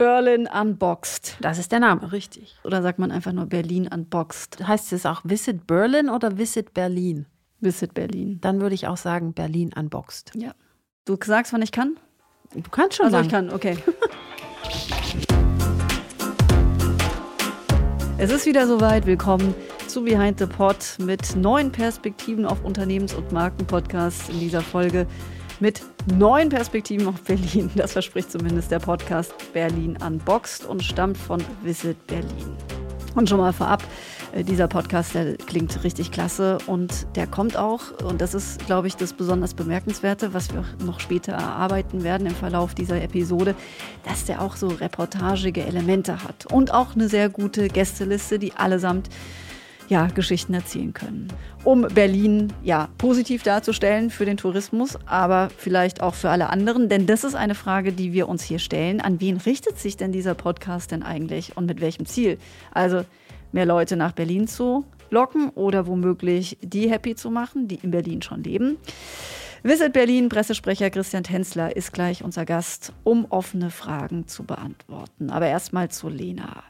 Berlin Unboxed. Das ist der Name, richtig. Oder sagt man einfach nur Berlin Unboxed? Heißt es auch Visit Berlin oder Visit Berlin? Visit Berlin. Dann würde ich auch sagen Berlin Unboxed. Ja. Du sagst, wann ich kann? Du kannst schon Also sagen. ich kann, okay. es ist wieder soweit. Willkommen zu Behind the Pod mit neuen Perspektiven auf Unternehmens- und Markenpodcasts in dieser Folge mit neuen Perspektiven auf Berlin. Das verspricht zumindest der Podcast Berlin Unboxed und stammt von Visit Berlin. Und schon mal vorab, äh, dieser Podcast, der klingt richtig klasse und der kommt auch, und das ist, glaube ich, das besonders Bemerkenswerte, was wir noch später erarbeiten werden im Verlauf dieser Episode, dass der auch so reportagige Elemente hat und auch eine sehr gute Gästeliste, die allesamt ja, Geschichten erzählen können. Um Berlin ja positiv darzustellen für den Tourismus, aber vielleicht auch für alle anderen, denn das ist eine Frage, die wir uns hier stellen. An wen richtet sich denn dieser Podcast denn eigentlich und mit welchem Ziel? Also mehr Leute nach Berlin zu locken oder womöglich die happy zu machen, die in Berlin schon leben. Visit Berlin Pressesprecher Christian Tänzler ist gleich unser Gast, um offene Fragen zu beantworten. Aber erstmal zu Lena.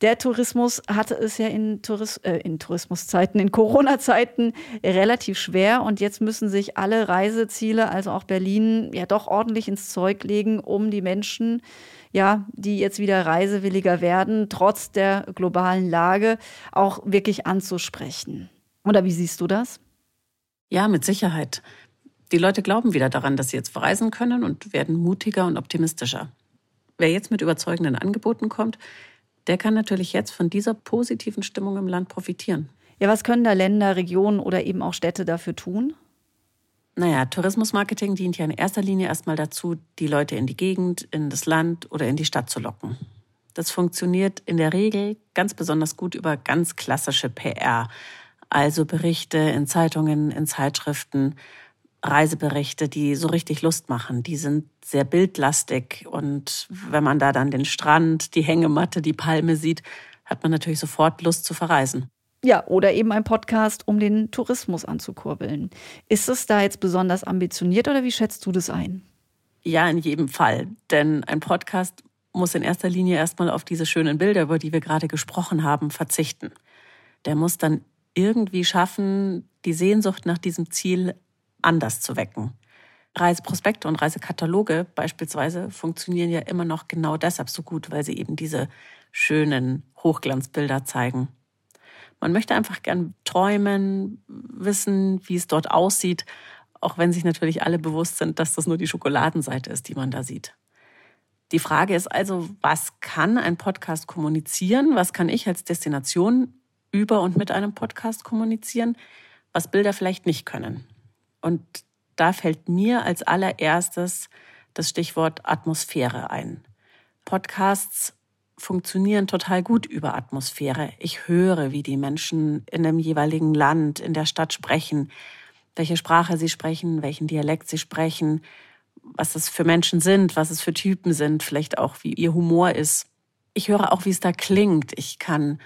Der Tourismus hatte es ja in, Touris äh, in Tourismuszeiten, in Corona-Zeiten relativ schwer und jetzt müssen sich alle Reiseziele, also auch Berlin, ja doch ordentlich ins Zeug legen, um die Menschen, ja, die jetzt wieder reisewilliger werden, trotz der globalen Lage auch wirklich anzusprechen. Oder wie siehst du das? Ja, mit Sicherheit. Die Leute glauben wieder daran, dass sie jetzt verreisen können und werden mutiger und optimistischer. Wer jetzt mit überzeugenden Angeboten kommt, der kann natürlich jetzt von dieser positiven Stimmung im Land profitieren. Ja, was können da Länder, Regionen oder eben auch Städte dafür tun? Naja, Tourismusmarketing dient ja in erster Linie erstmal dazu, die Leute in die Gegend, in das Land oder in die Stadt zu locken. Das funktioniert in der Regel ganz besonders gut über ganz klassische PR, also Berichte in Zeitungen, in Zeitschriften, Reiseberichte, die so richtig Lust machen. Die sind sehr bildlastig und wenn man da dann den Strand, die Hängematte, die Palme sieht, hat man natürlich sofort Lust zu verreisen. Ja, oder eben ein Podcast, um den Tourismus anzukurbeln. Ist es da jetzt besonders ambitioniert oder wie schätzt du das ein? Ja, in jedem Fall. Denn ein Podcast muss in erster Linie erstmal auf diese schönen Bilder, über die wir gerade gesprochen haben, verzichten. Der muss dann irgendwie schaffen, die Sehnsucht nach diesem Ziel anders zu wecken. Reiseprospekte und Reisekataloge beispielsweise funktionieren ja immer noch genau deshalb so gut, weil sie eben diese schönen Hochglanzbilder zeigen. Man möchte einfach gern träumen, wissen, wie es dort aussieht, auch wenn sich natürlich alle bewusst sind, dass das nur die Schokoladenseite ist, die man da sieht. Die Frage ist also, was kann ein Podcast kommunizieren? Was kann ich als Destination über und mit einem Podcast kommunizieren, was Bilder vielleicht nicht können? Und da fällt mir als allererstes das Stichwort Atmosphäre ein. Podcasts funktionieren total gut über Atmosphäre. Ich höre, wie die Menschen in dem jeweiligen Land, in der Stadt sprechen, welche Sprache sie sprechen, welchen Dialekt sie sprechen, was es für Menschen sind, was es für Typen sind, vielleicht auch wie ihr Humor ist. Ich höre auch, wie es da klingt. Ich kann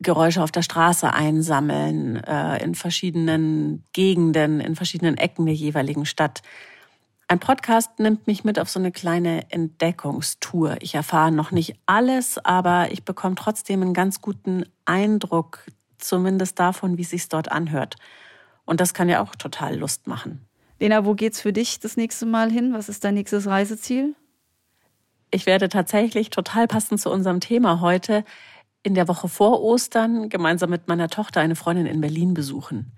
Geräusche auf der Straße einsammeln, äh, in verschiedenen Gegenden, in verschiedenen Ecken der jeweiligen Stadt. Ein Podcast nimmt mich mit auf so eine kleine Entdeckungstour. Ich erfahre noch nicht alles, aber ich bekomme trotzdem einen ganz guten Eindruck, zumindest davon, wie es sich dort anhört. Und das kann ja auch total Lust machen. Lena, wo geht's für dich das nächste Mal hin? Was ist dein nächstes Reiseziel? Ich werde tatsächlich total passend zu unserem Thema heute in der Woche vor Ostern gemeinsam mit meiner Tochter eine Freundin in Berlin besuchen.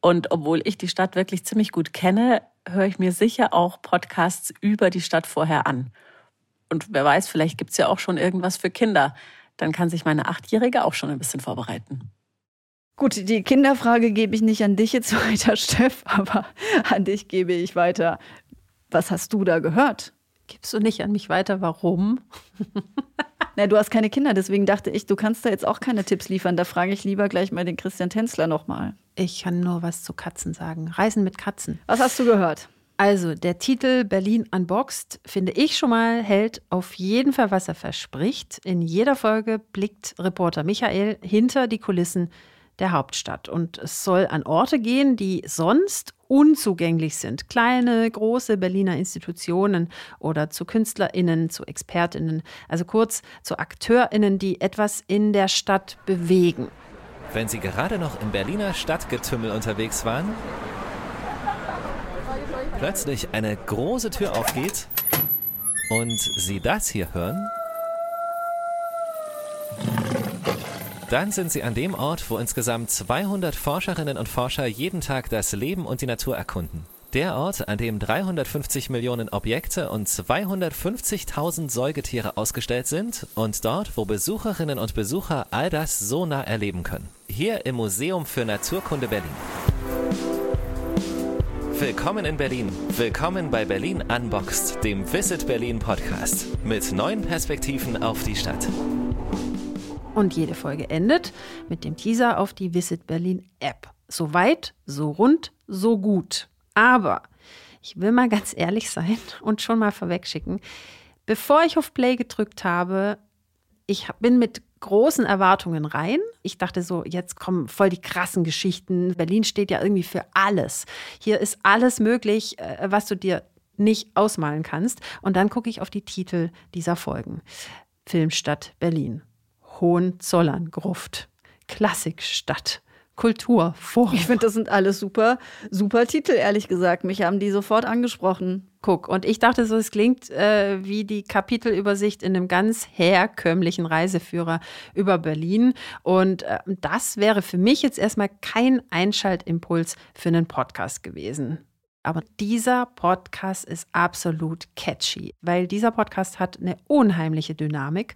Und obwohl ich die Stadt wirklich ziemlich gut kenne, höre ich mir sicher auch Podcasts über die Stadt vorher an. Und wer weiß, vielleicht gibt's ja auch schon irgendwas für Kinder. Dann kann sich meine Achtjährige auch schon ein bisschen vorbereiten. Gut, die Kinderfrage gebe ich nicht an dich jetzt weiter, Steff, aber an dich gebe ich weiter. Was hast du da gehört? Gibst du nicht an mich weiter? Warum? Na, du hast keine Kinder, deswegen dachte ich, du kannst da jetzt auch keine Tipps liefern. Da frage ich lieber gleich mal den Christian Tänzler nochmal. Ich kann nur was zu Katzen sagen. Reisen mit Katzen. Was hast du gehört? Also, der Titel Berlin Unboxed, finde ich schon mal, hält auf jeden Fall, was er verspricht. In jeder Folge blickt Reporter Michael hinter die Kulissen der Hauptstadt. Und es soll an Orte gehen, die sonst unzugänglich sind. Kleine, große Berliner Institutionen oder zu KünstlerInnen, zu ExpertInnen, also kurz zu AkteurInnen, die etwas in der Stadt bewegen. Wenn Sie gerade noch im Berliner Stadtgetümmel unterwegs waren, plötzlich eine große Tür aufgeht und Sie das hier hören, dann sind Sie an dem Ort, wo insgesamt 200 Forscherinnen und Forscher jeden Tag das Leben und die Natur erkunden. Der Ort, an dem 350 Millionen Objekte und 250.000 Säugetiere ausgestellt sind und dort, wo Besucherinnen und Besucher all das so nah erleben können. Hier im Museum für Naturkunde Berlin. Willkommen in Berlin. Willkommen bei Berlin Unboxed, dem Visit Berlin Podcast mit neuen Perspektiven auf die Stadt. Und jede Folge endet mit dem Teaser auf die Visit Berlin App. So weit, so rund, so gut. Aber ich will mal ganz ehrlich sein und schon mal vorwegschicken, bevor ich auf Play gedrückt habe, ich bin mit großen Erwartungen rein. Ich dachte so, jetzt kommen voll die krassen Geschichten. Berlin steht ja irgendwie für alles. Hier ist alles möglich, äh, was du dir nicht ausmalen kannst. Und dann gucke ich auf die Titel dieser Folgen. Filmstadt Berlin, Hohenzollern-Gruft, Klassikstadt, Kulturforum. Ich finde, das sind alles super, super Titel, ehrlich gesagt. Mich haben die sofort angesprochen. Guck, und ich dachte so, es klingt äh, wie die Kapitelübersicht in einem ganz herkömmlichen Reiseführer über Berlin. Und äh, das wäre für mich jetzt erstmal kein Einschaltimpuls für einen Podcast gewesen. Aber dieser Podcast ist absolut catchy, weil dieser Podcast hat eine unheimliche Dynamik.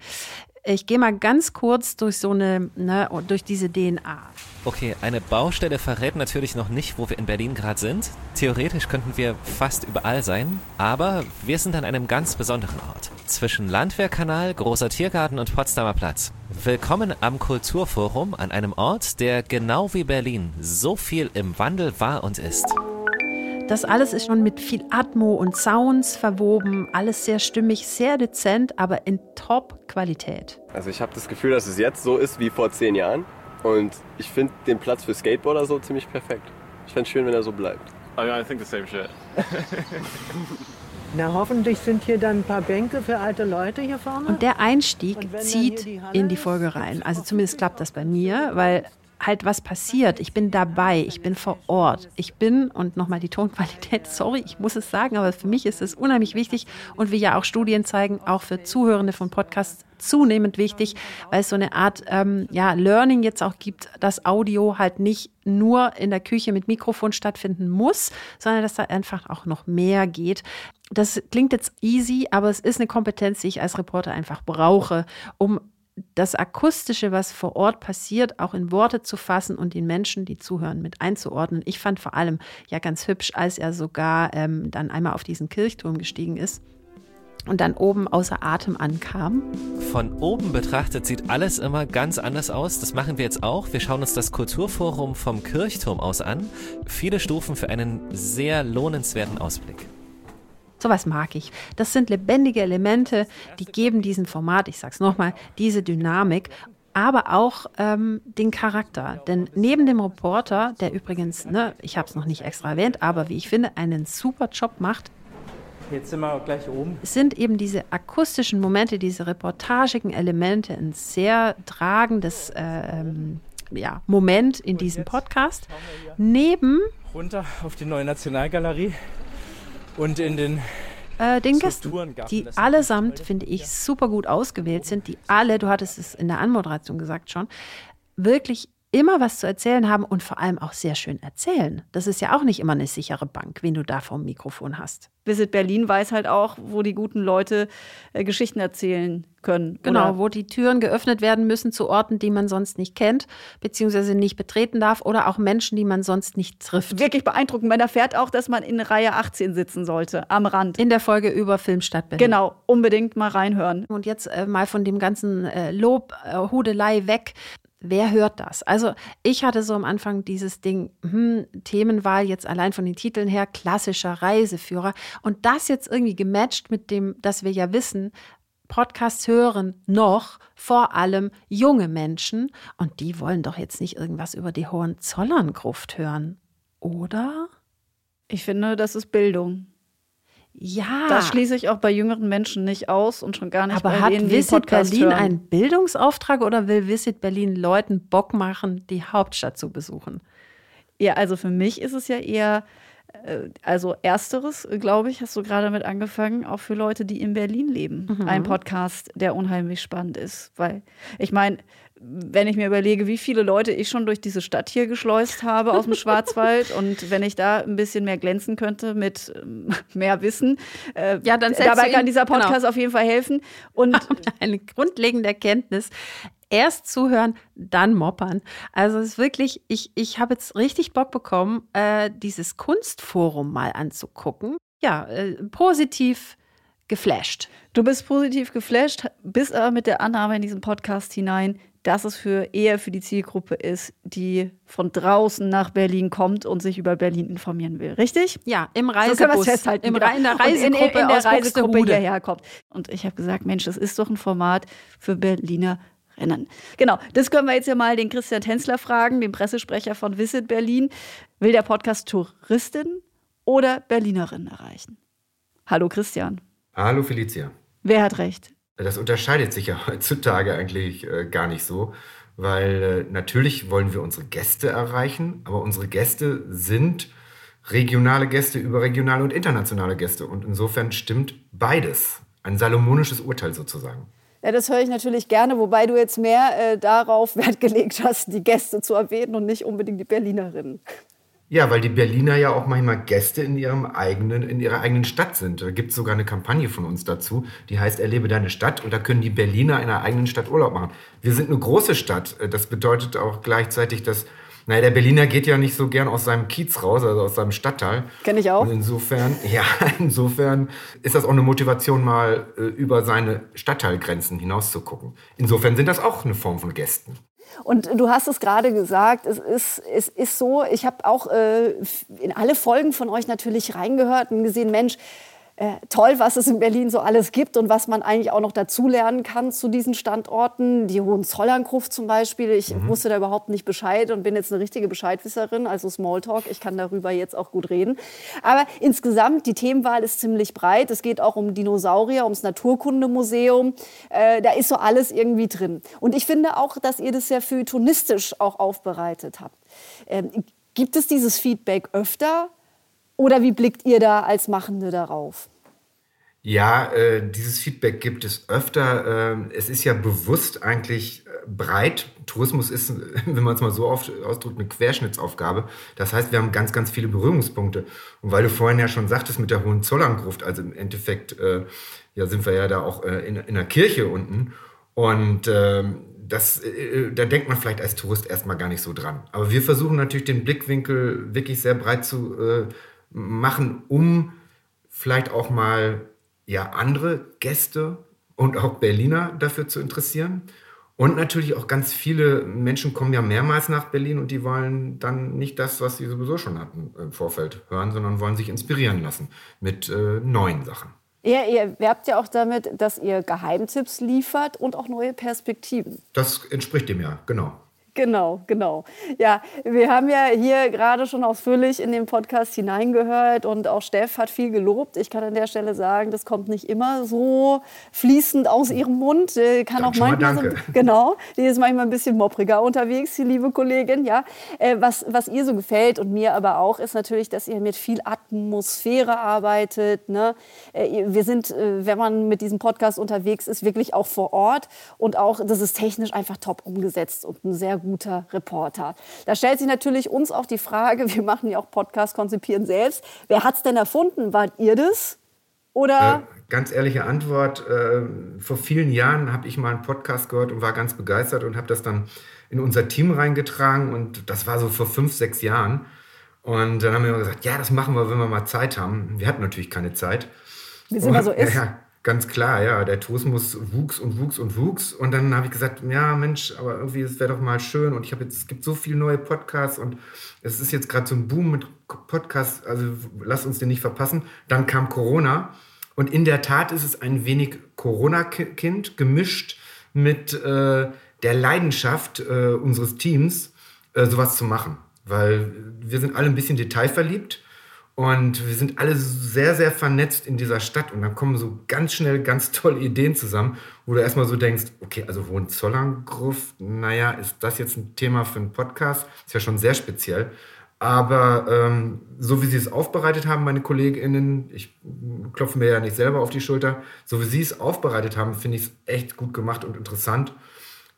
Ich gehe mal ganz kurz durch so eine, ne, durch diese DNA. Okay, eine Baustelle verrät natürlich noch nicht, wo wir in Berlin gerade sind. Theoretisch könnten wir fast überall sein, aber wir sind an einem ganz besonderen Ort. Zwischen Landwehrkanal, Großer Tiergarten und Potsdamer Platz. Willkommen am Kulturforum an einem Ort, der genau wie Berlin so viel im Wandel war und ist. Das alles ist schon mit viel Atmo und Sounds verwoben, alles sehr stimmig, sehr dezent, aber in Top-Qualität. Also ich habe das Gefühl, dass es jetzt so ist wie vor zehn Jahren und ich finde den Platz für Skateboarder so ziemlich perfekt. Ich fände es schön, wenn er so bleibt. I, mean, I think the same shit. Na, hoffentlich sind hier dann ein paar Bänke für alte Leute hier vorne. Und der Einstieg zieht die in die Folge rein. Also zumindest klappt das bei mir, weil halt was passiert. Ich bin dabei, ich bin vor Ort. Ich bin, und nochmal die Tonqualität, sorry, ich muss es sagen, aber für mich ist es unheimlich wichtig und wie ja auch Studien zeigen, auch für Zuhörende von Podcasts zunehmend wichtig, weil es so eine Art ähm, ja, Learning jetzt auch gibt, dass Audio halt nicht nur in der Küche mit Mikrofon stattfinden muss, sondern dass da einfach auch noch mehr geht. Das klingt jetzt easy, aber es ist eine Kompetenz, die ich als Reporter einfach brauche, um das Akustische, was vor Ort passiert, auch in Worte zu fassen und den Menschen, die zuhören, mit einzuordnen. Ich fand vor allem ja ganz hübsch, als er sogar ähm, dann einmal auf diesen Kirchturm gestiegen ist und dann oben außer Atem ankam. Von oben betrachtet sieht alles immer ganz anders aus. Das machen wir jetzt auch. Wir schauen uns das Kulturforum vom Kirchturm aus an. Viele Stufen für einen sehr lohnenswerten Ausblick. Sowas mag ich. Das sind lebendige Elemente, die geben diesem Format, ich sag's nochmal, diese Dynamik aber auch ähm, den Charakter. Denn neben dem Reporter, der übrigens, ne, ich habe es noch nicht extra erwähnt, aber wie ich finde, einen super Job macht, Jetzt sind wir gleich oben. sind eben diese akustischen Momente, diese reportagigen Elemente ein sehr tragendes äh, ähm, ja, Moment in diesem Podcast. Neben Runter auf die neue Nationalgalerie und in den äh, den Gästen, die allesamt, finde ich, super gut ausgewählt sind, die alle, du hattest es in der Anmoderation gesagt schon, wirklich immer was zu erzählen haben und vor allem auch sehr schön erzählen. Das ist ja auch nicht immer eine sichere Bank, wen du da vom Mikrofon hast. Visit Berlin weiß halt auch, wo die guten Leute äh, Geschichten erzählen können. Genau, Oder wo die Türen geöffnet werden müssen zu Orten, die man sonst nicht kennt, beziehungsweise nicht betreten darf oder auch Menschen, die man sonst nicht trifft. wirklich beeindruckend. Man erfährt auch, dass man in Reihe 18 sitzen sollte, am Rand. In der Folge über Filmstadt Berlin. Genau, unbedingt mal reinhören. Und jetzt äh, mal von dem ganzen äh, Lob, äh, Hudelei weg. Wer hört das? Also ich hatte so am Anfang dieses Ding, hm, Themenwahl jetzt allein von den Titeln her, klassischer Reiseführer. Und das jetzt irgendwie gematcht mit dem, dass wir ja wissen, Podcasts hören noch vor allem junge Menschen. Und die wollen doch jetzt nicht irgendwas über die Hohenzollern-Gruft hören, oder? Ich finde, das ist Bildung. Ja. Das schließe ich auch bei jüngeren Menschen nicht aus und schon gar nicht Aber bei hat denen, Visit Podcast Berlin hören. einen Bildungsauftrag oder will Visit Berlin Leuten Bock machen, die Hauptstadt zu besuchen? Ja, also für mich ist es ja eher, also ersteres, äh, glaube ich, hast du gerade mit angefangen, auch für Leute, die in Berlin leben. Mhm. Ein Podcast, der unheimlich spannend ist. Weil, ich meine, wenn ich mir überlege, wie viele Leute ich schon durch diese Stadt hier geschleust habe aus dem Schwarzwald und wenn ich da ein bisschen mehr glänzen könnte mit ähm, mehr Wissen, äh, Ja, dann dabei kann dieser Podcast genau. auf jeden Fall helfen. Und Eine grundlegende Erkenntnis. Erst zuhören, dann moppern. Also es ist wirklich, ich, ich habe jetzt richtig Bock bekommen, äh, dieses Kunstforum mal anzugucken. Ja, äh, positiv geflasht. Du bist positiv geflasht, bist aber mit der Annahme in diesen Podcast hinein, dass es für eher für die Zielgruppe ist, die von draußen nach Berlin kommt und sich über Berlin informieren will. Richtig? Ja, im So können wir es Reisebus, festhalten. im, genau. In der Reisegruppe in, in der Reisegruppe hierher kommt. Und ich habe gesagt, Mensch, das ist doch ein Format für Berlinerinnen. Genau, das können wir jetzt ja mal den Christian Tänzler fragen, den Pressesprecher von Visit Berlin. Will der Podcast Touristinnen oder Berlinerinnen erreichen? Hallo Christian. Hallo Felicia. Wer hat recht? Das unterscheidet sich ja heutzutage eigentlich äh, gar nicht so, weil äh, natürlich wollen wir unsere Gäste erreichen, aber unsere Gäste sind regionale Gäste, überregionale und internationale Gäste. Und insofern stimmt beides. Ein salomonisches Urteil sozusagen. Ja, das höre ich natürlich gerne, wobei du jetzt mehr äh, darauf Wert gelegt hast, die Gäste zu erwähnen und nicht unbedingt die Berlinerinnen. Ja, weil die Berliner ja auch manchmal Gäste in, ihrem eigenen, in ihrer eigenen Stadt sind. Da gibt es sogar eine Kampagne von uns dazu, die heißt Erlebe deine Stadt. Und da können die Berliner in einer eigenen Stadt Urlaub machen. Wir sind eine große Stadt. Das bedeutet auch gleichzeitig, dass, naja, der Berliner geht ja nicht so gern aus seinem Kiez raus, also aus seinem Stadtteil. Kenn ich auch. Und insofern, ja, insofern ist das auch eine Motivation, mal äh, über seine Stadtteilgrenzen hinaus zu gucken. Insofern sind das auch eine Form von Gästen. Und du hast es gerade gesagt, es ist, es ist so, ich habe auch äh, in alle Folgen von euch natürlich reingehört und gesehen, Mensch, äh, toll, was es in Berlin so alles gibt und was man eigentlich auch noch dazulernen kann zu diesen Standorten. Die Hohenzollern-Gruft zum Beispiel. Ich wusste da überhaupt nicht Bescheid und bin jetzt eine richtige Bescheidwisserin, also Smalltalk. Ich kann darüber jetzt auch gut reden. Aber insgesamt, die Themenwahl ist ziemlich breit. Es geht auch um Dinosaurier, ums Naturkundemuseum. Äh, da ist so alles irgendwie drin. Und ich finde auch, dass ihr das sehr feuilletonistisch auch aufbereitet habt. Ähm, gibt es dieses Feedback öfter? Oder wie blickt ihr da als Machende darauf? Ja, äh, dieses Feedback gibt es öfter. Ähm, es ist ja bewusst eigentlich äh, breit. Tourismus ist, wenn man es mal so oft ausdrückt, eine Querschnittsaufgabe. Das heißt, wir haben ganz, ganz viele Berührungspunkte. Und weil du vorhin ja schon sagtest mit der Hohenzollern-Gruft, also im Endeffekt äh, ja, sind wir ja da auch äh, in, in der Kirche unten. Und ähm, das, äh, da denkt man vielleicht als Tourist erstmal gar nicht so dran. Aber wir versuchen natürlich den Blickwinkel wirklich sehr breit zu äh, machen, um vielleicht auch mal ja, andere Gäste und auch Berliner dafür zu interessieren. Und natürlich auch ganz viele Menschen kommen ja mehrmals nach Berlin und die wollen dann nicht das, was sie sowieso schon hatten im Vorfeld hören, sondern wollen sich inspirieren lassen mit äh, neuen Sachen. Ja, ihr werbt ja auch damit, dass ihr Geheimtipps liefert und auch neue Perspektiven. Das entspricht dem ja, genau. Genau, genau. Ja, wir haben ja hier gerade schon ausführlich in den Podcast hineingehört und auch Steff hat viel gelobt. Ich kann an der Stelle sagen, das kommt nicht immer so fließend aus ihrem Mund. Äh, Kann auch manchmal so, genau, die ist manchmal ein bisschen moppriger unterwegs, die liebe Kollegin. Ja, Äh, was was ihr so gefällt und mir aber auch ist natürlich, dass ihr mit viel Atmosphäre arbeitet. Ne? Äh, Wir sind, wenn man mit diesem Podcast unterwegs ist, wirklich auch vor Ort und auch das ist technisch einfach top umgesetzt und ein sehr guter Reporter. Da stellt sich natürlich uns auch die Frage, wir machen ja auch Podcast konzipieren selbst. Wer hat's denn erfunden? Wart ihr das? Oder? Äh, ganz ehrliche Antwort, äh, vor vielen Jahren habe ich mal einen Podcast gehört und war ganz begeistert und habe das dann in unser Team reingetragen und das war so vor fünf, sechs Jahren. Und dann haben wir gesagt, ja, das machen wir, wenn wir mal Zeit haben. Wir hatten natürlich keine Zeit. Wie es immer so ist. Ja, ganz klar, ja. Der Tourismus wuchs und wuchs und wuchs. Und dann habe ich gesagt, ja, Mensch, aber irgendwie, es wäre doch mal schön. Und ich habe jetzt, es gibt so viele neue Podcasts und es ist jetzt gerade so ein Boom mit Podcasts. Also lass uns den nicht verpassen. Dann kam Corona. Und in der Tat ist es ein wenig Corona-Kind gemischt mit äh, der Leidenschaft äh, unseres Teams, äh, sowas zu machen. Weil wir sind alle ein bisschen detailverliebt. Und wir sind alle sehr, sehr vernetzt in dieser Stadt. Und dann kommen so ganz schnell ganz tolle Ideen zusammen, wo du erstmal so denkst, okay, also Hohenzollern-Gruft, naja, ist das jetzt ein Thema für einen Podcast? Ist ja schon sehr speziell. Aber ähm, so wie sie es aufbereitet haben, meine KollegInnen, ich klopfe mir ja nicht selber auf die Schulter, so wie sie es aufbereitet haben, finde ich es echt gut gemacht und interessant.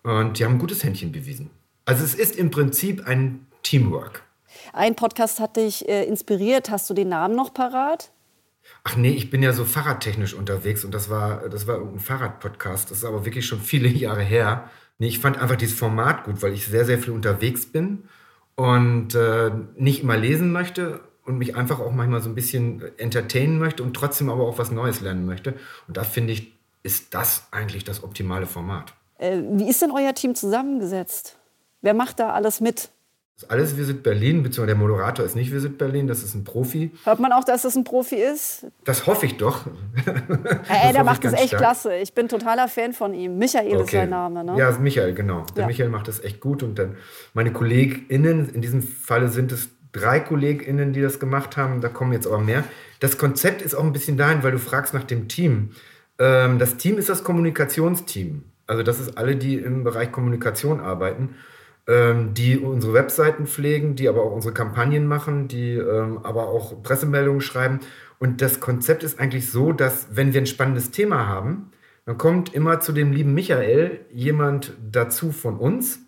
Und die haben ein gutes Händchen bewiesen. Also es ist im Prinzip ein Teamwork. Ein Podcast hat dich äh, inspiriert. Hast du den Namen noch parat? Ach nee, ich bin ja so fahrradtechnisch unterwegs und das war, das war ein Fahrradpodcast. Das ist aber wirklich schon viele Jahre her. Nee, ich fand einfach dieses Format gut, weil ich sehr, sehr viel unterwegs bin und äh, nicht immer lesen möchte und mich einfach auch manchmal so ein bisschen entertainen möchte und trotzdem aber auch was Neues lernen möchte. Und da finde ich, ist das eigentlich das optimale Format. Äh, wie ist denn euer Team zusammengesetzt? Wer macht da alles mit? Das ist alles Visit Berlin, beziehungsweise der Moderator ist nicht Visit Berlin, das ist ein Profi. Hört man auch, dass das ein Profi ist? Das hoffe ich doch. Ey, der macht das echt stark. klasse. Ich bin totaler Fan von ihm. Michael okay. ist sein Name, ne? Ja, Michael, genau. Der ja. Michael macht das echt gut. Und dann meine KollegInnen, in diesem Falle sind es drei KollegInnen, die das gemacht haben. Da kommen jetzt aber mehr. Das Konzept ist auch ein bisschen dahin, weil du fragst nach dem Team. Ähm, das Team ist das Kommunikationsteam. Also das ist alle, die im Bereich Kommunikation arbeiten die unsere Webseiten pflegen, die aber auch unsere Kampagnen machen, die ähm, aber auch Pressemeldungen schreiben. Und das Konzept ist eigentlich so, dass wenn wir ein spannendes Thema haben, dann kommt immer zu dem lieben Michael jemand dazu von uns.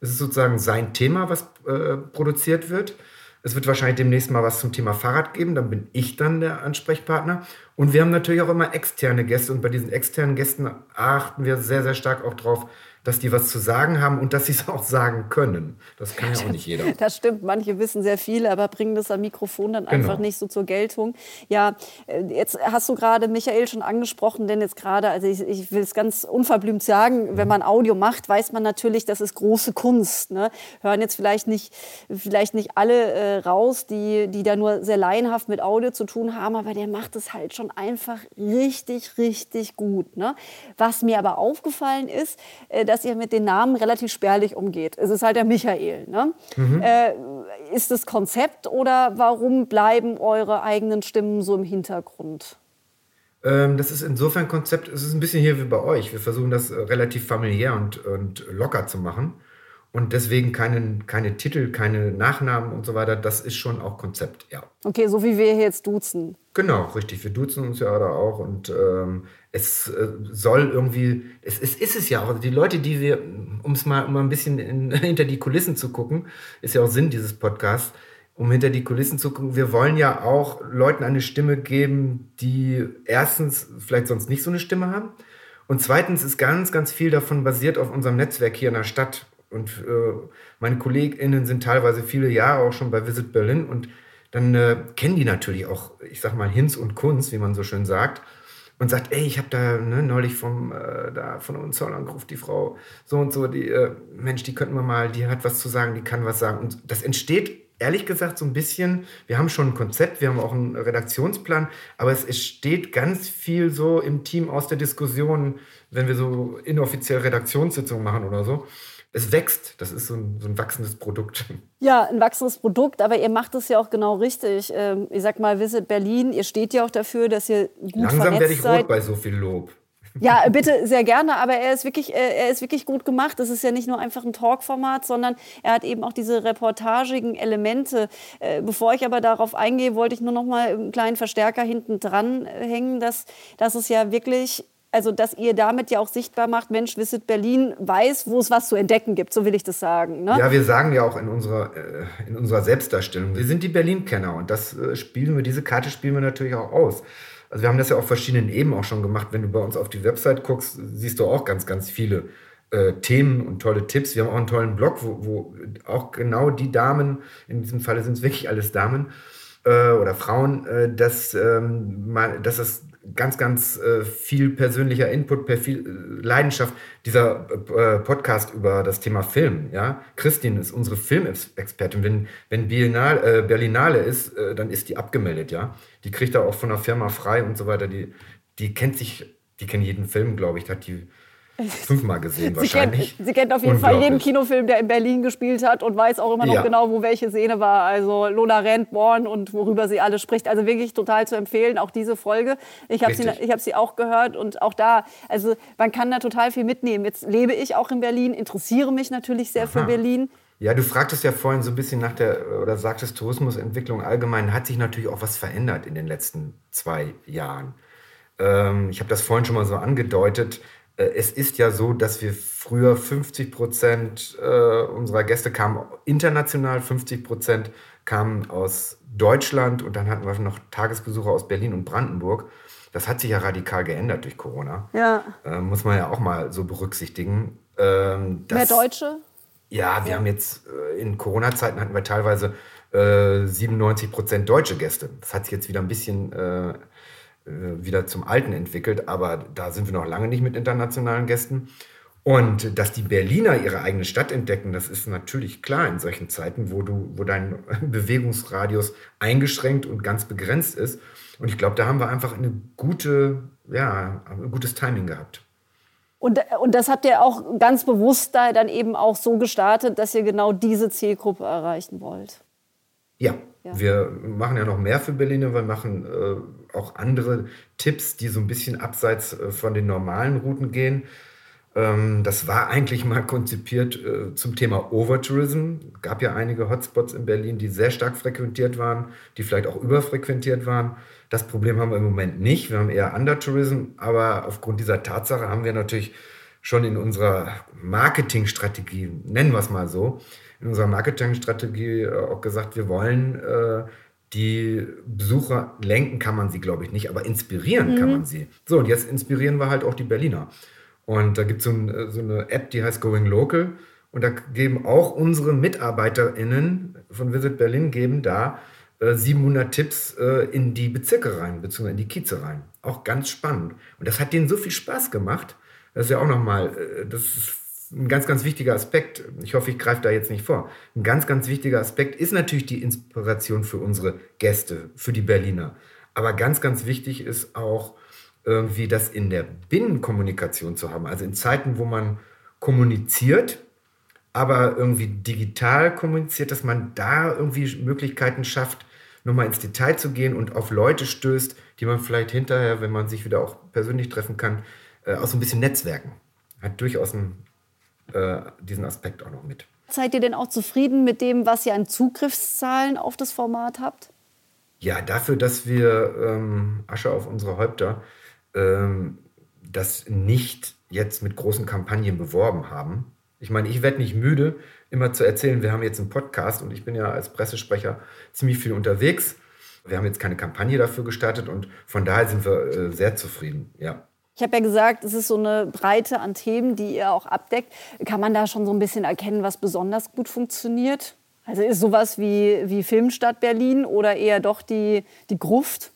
Es ist sozusagen sein Thema, was äh, produziert wird. Es wird wahrscheinlich demnächst mal was zum Thema Fahrrad geben, dann bin ich dann der Ansprechpartner. Und wir haben natürlich auch immer externe Gäste und bei diesen externen Gästen achten wir sehr, sehr stark auch drauf, dass die was zu sagen haben und dass sie es auch sagen können. Das kann ja auch nicht jeder. Das stimmt. Manche wissen sehr viel, aber bringen das am Mikrofon dann einfach genau. nicht so zur Geltung. Ja, äh, jetzt hast du gerade Michael schon angesprochen, denn jetzt gerade, also ich, ich will es ganz unverblümt sagen, wenn man Audio macht, weiß man natürlich, das ist große Kunst. Ne? Hören jetzt vielleicht nicht, vielleicht nicht alle äh, raus, die, die da nur sehr laienhaft mit Audio zu tun haben, aber der macht es halt schon einfach richtig, richtig gut. Ne? Was mir aber aufgefallen ist, äh, dass ihr mit den Namen relativ spärlich umgeht. Es ist halt der Michael. Ne? Mhm. Äh, ist das Konzept oder warum bleiben eure eigenen Stimmen so im Hintergrund? Ähm, das ist insofern Konzept, es ist ein bisschen hier wie bei euch. Wir versuchen das äh, relativ familiär und, und locker zu machen. Und deswegen keine, keine Titel, keine Nachnamen und so weiter. Das ist schon auch Konzept, ja. Okay, so wie wir jetzt duzen. Genau, richtig. Wir duzen uns ja da auch. Und ähm, es äh, soll irgendwie, es, es ist es ja auch. Also die Leute, die wir, um es mal, um mal ein bisschen in, hinter die Kulissen zu gucken, ist ja auch Sinn dieses Podcasts, um hinter die Kulissen zu gucken. Wir wollen ja auch Leuten eine Stimme geben, die erstens vielleicht sonst nicht so eine Stimme haben. Und zweitens ist ganz, ganz viel davon basiert auf unserem Netzwerk hier in der Stadt. Und äh, meine KollegInnen sind teilweise viele Jahre auch schon bei Visit Berlin und dann äh, kennen die natürlich auch, ich sag mal, Hinz und Kunz, wie man so schön sagt. Und sagt, ey, ich habe da ne, neulich vom, äh, da von uns angerufen, die Frau so und so, die, äh, Mensch, die könnten wir mal, die hat was zu sagen, die kann was sagen. Und das entsteht ehrlich gesagt so ein bisschen, wir haben schon ein Konzept, wir haben auch einen Redaktionsplan, aber es entsteht ganz viel so im Team aus der Diskussion, wenn wir so inoffiziell Redaktionssitzungen machen oder so es wächst. Das ist so ein, so ein, wachsendes Produkt. Ja, ein wachsendes Produkt, aber ihr macht es ja auch genau richtig. Ähm, ich sag mal, Visit Berlin, ihr steht ja auch dafür, dass ihr gut Langsam werde ich rot bei so viel Lob. Ja, bitte, sehr gerne, aber er ist wirklich, er ist wirklich gut gemacht. Es ist ja nicht nur einfach ein Talkformat, sondern er hat eben auch diese reportagigen Elemente. Äh, bevor ich aber darauf eingehe, wollte ich nur noch mal einen kleinen Verstärker hinten dran hängen, dass, dass es ja wirklich also dass ihr damit ja auch sichtbar macht, Mensch, Visit Berlin weiß, wo es was zu entdecken gibt, so will ich das sagen. Ne? Ja, wir sagen ja auch in unserer, äh, in unserer Selbstdarstellung, wir sind die Berlin-Kenner und das äh, spielen wir, diese Karte spielen wir natürlich auch aus. Also wir haben das ja auf verschiedenen Ebenen auch schon gemacht. Wenn du bei uns auf die Website guckst, siehst du auch ganz, ganz viele äh, Themen und tolle Tipps. Wir haben auch einen tollen Blog, wo, wo auch genau die Damen, in diesem Falle sind es wirklich alles Damen, äh, oder Frauen, dass, ähm, dass es ganz, ganz äh, viel persönlicher Input, per viel äh, Leidenschaft. Dieser äh, Podcast über das Thema Film, ja. Christine ist unsere Filmexpertin. Wenn, wenn Biennale, äh, Berlinale ist, äh, dann ist die abgemeldet, ja. Die kriegt er auch von der Firma frei und so weiter. Die, die kennt sich, die kennt jeden Film, glaube ich. Hat die fünfmal gesehen Sie wahrscheinlich. kennt, sie kennt auf jeden Fall jeden Kinofilm, der in Berlin gespielt hat und weiß auch immer noch Ja. genau, wo welche Szene war. Also Lola Rent, Born und worüber sie alle spricht. Also wirklich total zu empfehlen, auch diese Folge. Ich habe sie, ich hab sie auch gehört und auch da, also man kann da total viel mitnehmen. Jetzt lebe ich auch in Berlin, interessiere mich natürlich sehr für Aha. Berlin. Ja, du fragtest ja vorhin so ein bisschen nach der, oder sagtest Tourismusentwicklung allgemein, hat sich natürlich auch was verändert in den letzten zwei Jahren. Ähm, ich habe das vorhin schon mal so angedeutet. Äh, es ist ja so, dass wir früher 50 Prozent äh, unserer Gäste kamen international, 50 Prozent kamen aus Deutschland und dann hatten wir noch Tagesbesucher aus Berlin und Brandenburg. Das hat sich ja radikal geändert durch Corona. Ja. Äh, muss man ja auch mal so berücksichtigen. Ähm, Mehr Deutsche? ja, wir haben jetzt äh, in Corona-Zeiten hatten wir teilweise äh, 97 Prozent deutsche Gäste. Das hat sich jetzt wieder ein bisschen äh, wieder zum Alten entwickelt, aber da sind wir noch lange nicht mit internationalen Gästen. Und dass die Berliner ihre eigene Stadt entdecken, das ist natürlich klar in solchen Zeiten, wo du, wo dein Bewegungsradius eingeschränkt und ganz begrenzt ist. Und ich glaube, da haben wir einfach eine gute, ja, ein gutes Timing gehabt. Und, und das habt ihr auch ganz bewusst da dann eben auch so gestartet, dass ihr genau diese Zielgruppe erreichen wollt. Ja, Ja. wir machen ja noch mehr für Berliner. Wir machen äh, auch andere Tipps, die so ein bisschen abseits äh, von den normalen Routen gehen. Ähm, das war eigentlich mal konzipiert äh, zum Thema Overtourism. Es gab ja einige Hotspots in Berlin, die sehr stark frequentiert waren, die vielleicht auch überfrequentiert waren. Das Problem haben wir im Moment nicht. Wir haben eher Undertourism, aber aufgrund dieser Tatsache haben wir natürlich schon in unserer Marketingstrategie, nennen wir es mal so, in unserer Marketingstrategie äh, auch gesagt, wir wollen äh, die Besucher lenken, kann man sie, glaube ich, nicht, aber inspirieren kann man sie. So, und jetzt inspirieren wir halt auch die Berliner. Und da gibt so ein, äh, so eine App, die heißt Going Local. Und da geben auch unsere MitarbeiterInnen von Visit Berlin geben da äh, 700 Tipps äh, in die Bezirke rein, beziehungsweise in die Kieze rein. Auch ganz spannend. Und das hat denen so viel Spaß gemacht. Das ist ja auch nochmal, äh, das ist ein ganz, ganz wichtiger Aspekt. Ich hoffe, ich greife da jetzt nicht vor. Ein ganz, ganz wichtiger Aspekt ist natürlich die Inspiration für unsere Gäste, für die Berliner. Aber ganz, ganz wichtig ist auch irgendwie das in der Binnenkommunikation zu haben. Also in Zeiten, wo man kommuniziert, aber irgendwie digital kommuniziert, dass man da irgendwie Möglichkeiten schafft, nochmal ins Detail zu gehen und auf Leute stößt, die man vielleicht hinterher, wenn man sich wieder auch persönlich treffen kann, äh, auch so ein bisschen Netzwerken. Hat durchaus einen, äh, diesen Aspekt auch noch mit. Seid ihr denn auch zufrieden mit dem, was ihr an Zugriffszahlen auf das Format habt? Ja, dafür, dass wir ähm, Asche auf unsere Häupter ähm, das nicht jetzt mit großen Kampagnen beworben haben. Ich meine, ich werde nicht müde, immer zu erzählen, wir haben jetzt einen Podcast und ich bin ja als Pressesprecher ziemlich viel unterwegs. Wir haben jetzt keine Kampagne dafür gestartet und von daher sind wir äh, sehr zufrieden. Ja. Ich habe ja gesagt, es ist so eine Breite an Themen, die ihr auch abdeckt. Kann man da schon so ein bisschen erkennen, was besonders gut funktioniert? Also ist sowas wie, wie Filmstadt Berlin oder eher doch die, die Gruft?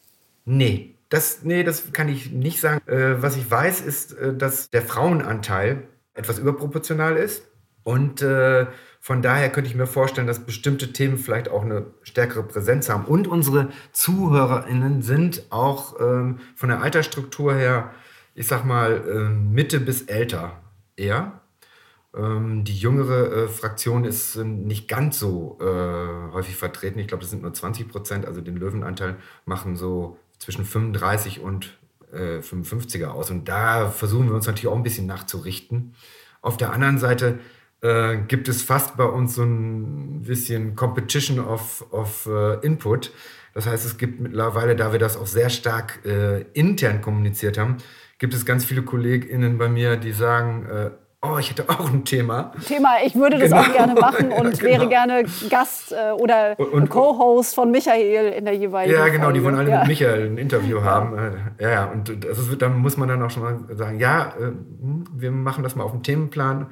Nee, das, nee, das kann ich nicht sagen. Äh, was ich weiß, ist, äh, dass der Frauenanteil etwas überproportional ist. Und äh, von daher könnte ich mir vorstellen, dass bestimmte Themen vielleicht auch eine stärkere Präsenz haben. Und unsere ZuhörerInnen sind auch ähm, von der Altersstruktur her, ich sag mal, ähm, Mitte bis älter eher. Ähm, die jüngere äh, Fraktion ist äh, nicht ganz so äh, häufig vertreten. Ich glaube, das sind nur 20 Prozent. Also den Löwenanteil machen so zwischen 35 und äh, 55er aus. Und da versuchen wir uns natürlich auch ein bisschen nachzurichten. Auf der anderen Seite äh, gibt es fast bei uns so ein bisschen Competition of, of äh, Input. Das heißt, es gibt mittlerweile, da wir das auch sehr stark äh, intern kommuniziert haben, gibt es ganz viele KollegInnen bei mir, die sagen, äh, oh, ich hätte auch ein Thema. Thema, ich würde das Genau. auch gerne machen und Genau. wäre gerne Gast äh, oder Co-Host von Michael in der jeweiligen Ja, genau, die Folge. wollen alle Ja. mit Michael ein Interview haben. Äh, Ja, ja, und das ist, dann muss man dann auch schon mal sagen, ja, äh, hm, wir machen das mal auf dem Themenplan,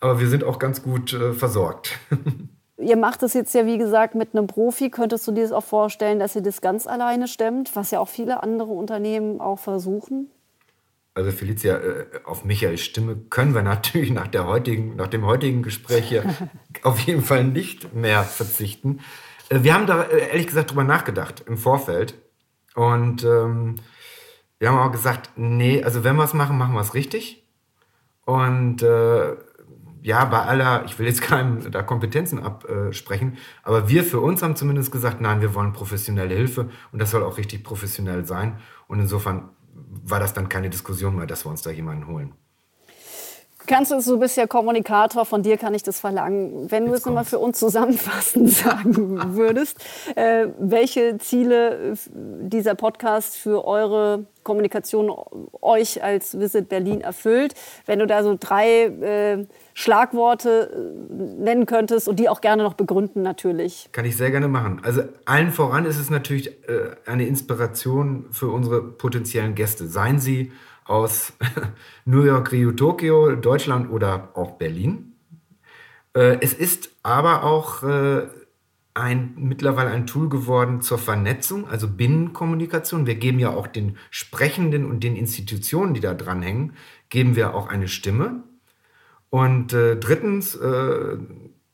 aber wir sind auch ganz gut äh, versorgt. Ihr macht es jetzt ja, wie gesagt, mit einem Profi. Könntest du dir das auch vorstellen, dass ihr das ganz alleine stemmt, was ja auch viele andere Unternehmen auch versuchen? Also Felicia, äh, auf Michaels Stimme können wir natürlich nach, der heutigen, nach dem heutigen Gespräch hier auf jeden Fall nicht mehr verzichten. Äh, Wir haben da äh, ehrlich gesagt drüber nachgedacht im Vorfeld. Und ähm, wir haben auch gesagt, nee, also wenn wir es machen, machen wir es richtig. Und äh, ja, bei aller, ich will jetzt keinem da Kompetenzen absprechen, aber wir für uns haben zumindest gesagt, nein, wir wollen professionelle Hilfe und das soll auch richtig professionell sein. Und insofern war das dann keine Diskussion mehr, dass wir uns da jemanden holen. Kannst du, du bist ja Kommunikator, von dir kann ich das verlangen. Wenn du Jetzt es nochmal für uns zusammenfassend sagen würdest, äh, welche Ziele dieser Podcast für eure Kommunikation euch als Visit Berlin erfüllt, wenn du da so drei äh, Schlagworte äh, nennen könntest und die auch gerne noch begründen natürlich. Kann ich sehr gerne machen. Also allen voran ist es natürlich äh, eine Inspiration für unsere potenziellen Gäste. Seien sie aus New York, Rio, Tokio, Deutschland oder auch Berlin. Äh, es ist aber auch äh, ein, mittlerweile ein Tool geworden zur Vernetzung, also Binnenkommunikation. Wir geben ja auch den Sprechenden und den Institutionen, die da dranhängen, geben wir auch eine Stimme. Und äh, drittens, äh,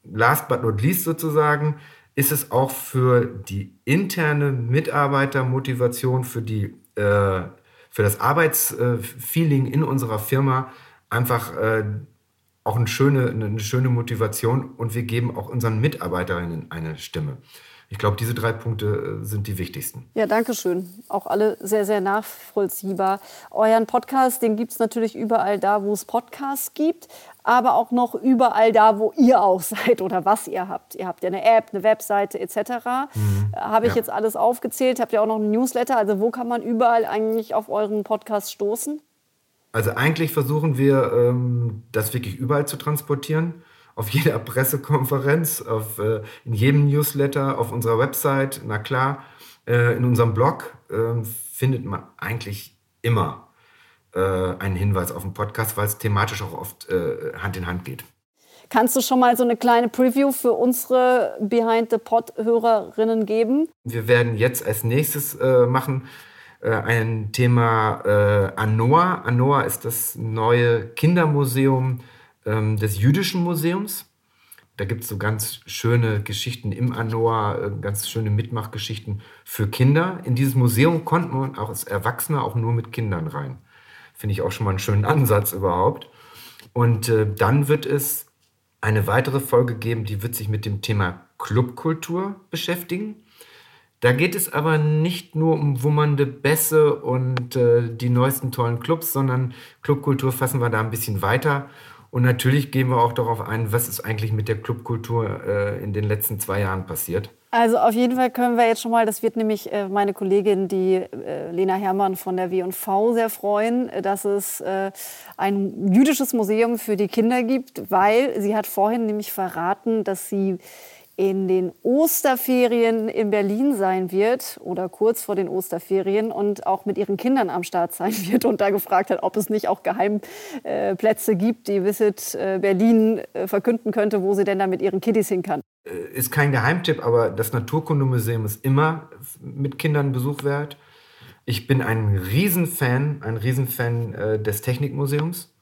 last but not least sozusagen, ist es auch für die interne Mitarbeitermotivation, für die äh, für das Arbeitsfeeling in unserer Firma einfach äh, auch eine schöne, eine schöne Motivation und wir geben auch unseren Mitarbeiterinnen eine Stimme. Ich glaube, diese drei Punkte äh, sind die wichtigsten. Ja, danke schön. Auch alle sehr, sehr nachvollziehbar. Euren Podcast, den gibt es natürlich überall da, wo es Podcasts gibt, aber auch noch überall da, wo ihr auch seid oder was ihr habt. Ihr habt ja eine App, eine Webseite etc. Mhm. Habe ich ja. jetzt alles aufgezählt? Habt ihr auch noch ein Newsletter? Also wo kann man überall eigentlich auf euren Podcast stoßen? Also eigentlich versuchen wir, ähm, das wirklich überall zu transportieren auf jeder Pressekonferenz, auf, äh, in jedem Newsletter, auf unserer Website, na klar, äh, in unserem Blog äh, findet man eigentlich immer äh, einen Hinweis auf den Podcast, weil es thematisch auch oft äh, Hand in Hand geht. Kannst du schon mal so eine kleine Preview für unsere Behind the Pod-Hörerinnen geben? Wir werden jetzt als nächstes äh, machen ein Thema Anoa. Anoa ist das neue Kindermuseum ähm, des Jüdischen Museums. Da gibt es so ganz schöne Geschichten im Anoa, äh, ganz schöne Mitmachgeschichten für Kinder. In dieses Museum konnten man auch als Erwachsene auch nur mit Kindern rein. Finde ich auch schon mal einen schönen Ansatz überhaupt. Und äh, dann wird es eine weitere Folge geben, die wird sich mit dem Thema Clubkultur beschäftigen. Da geht es aber nicht nur um wummernde Bässe und äh, die neuesten tollen Clubs, sondern Clubkultur fassen wir da ein bisschen weiter und natürlich gehen wir auch darauf ein, was ist eigentlich mit der Clubkultur äh, in den letzten zwei Jahren passiert. Also auf jeden Fall können wir jetzt schon mal, das wird nämlich äh, meine Kollegin, die äh, Lena Herrmann von der W&V sehr freuen, äh, dass es ein jüdisches Museum für die Kinder gibt, weil sie hat vorhin nämlich verraten, dass sie in den Osterferien in Berlin sein wird oder kurz vor den Osterferien und auch mit ihren Kindern am Start sein wird und da gefragt hat, ob es nicht auch Geheimplätze gibt, die Visit äh, Berlin äh, verkünden könnte, wo sie denn da mit ihren Kiddies hin kann. Äh, ist kein Geheimtipp, aber das Naturkundemuseum ist immer mit Kindern Besuch wert. Ich bin ein Riesenfan, ein Riesenfan des Technikmuseums.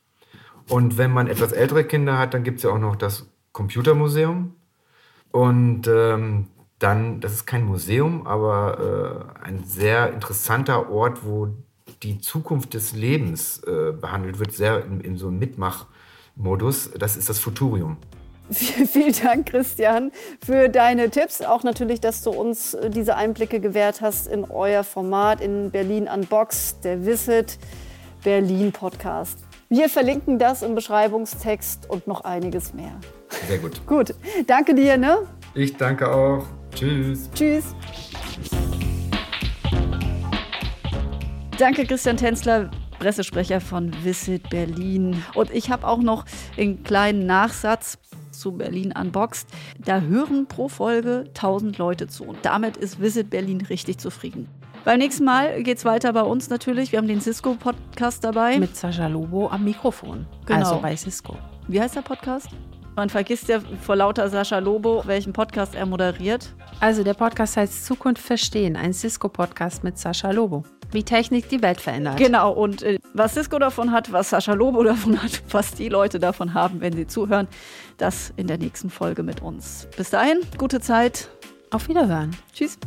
Und wenn man etwas ältere Kinder hat, dann gibt es ja auch noch das Computermuseum. Und ähm, dann, das ist kein Museum, aber äh, ein sehr interessanter Ort, wo die Zukunft des Lebens äh, behandelt wird, sehr in, in so einem Mitmachmodus. Das ist das Futurium. Vielen Dank, Christian, für deine Tipps. Auch natürlich, dass du uns äh, diese Einblicke gewährt hast in euer Format in Berlin Unboxed, der Visit Berlin Podcast. Wir verlinken das im Beschreibungstext und noch einiges mehr. Sehr gut. gut. Danke dir, ne? Ich danke auch. Tschüss. Tschüss. Danke, Christian Tänzler. Pressesprecher von Visit Berlin. Und ich habe auch noch einen kleinen Nachsatz zu Berlin Unboxed. Da hören pro Folge 1000 Leute zu. Und damit ist Visit Berlin richtig zufrieden. Beim nächsten Mal geht es weiter bei uns natürlich. Wir haben den Cisco-Podcast dabei. Mit Sascha Lobo am Mikrofon. Genau. Also bei Cisco. Wie heißt der Podcast? Man vergisst ja vor lauter Sascha Lobo, welchen Podcast er moderiert. Also der Podcast heißt Zukunft verstehen, ein Cisco-Podcast mit Sascha Lobo. Wie Technik die Welt verändert. Genau, und äh, was Cisco davon hat, was Sascha Lobo davon hat, was die Leute davon haben, wenn sie zuhören, das in der nächsten Folge mit uns. Bis dahin, gute Zeit. Auf Wiederhören. Tschüss.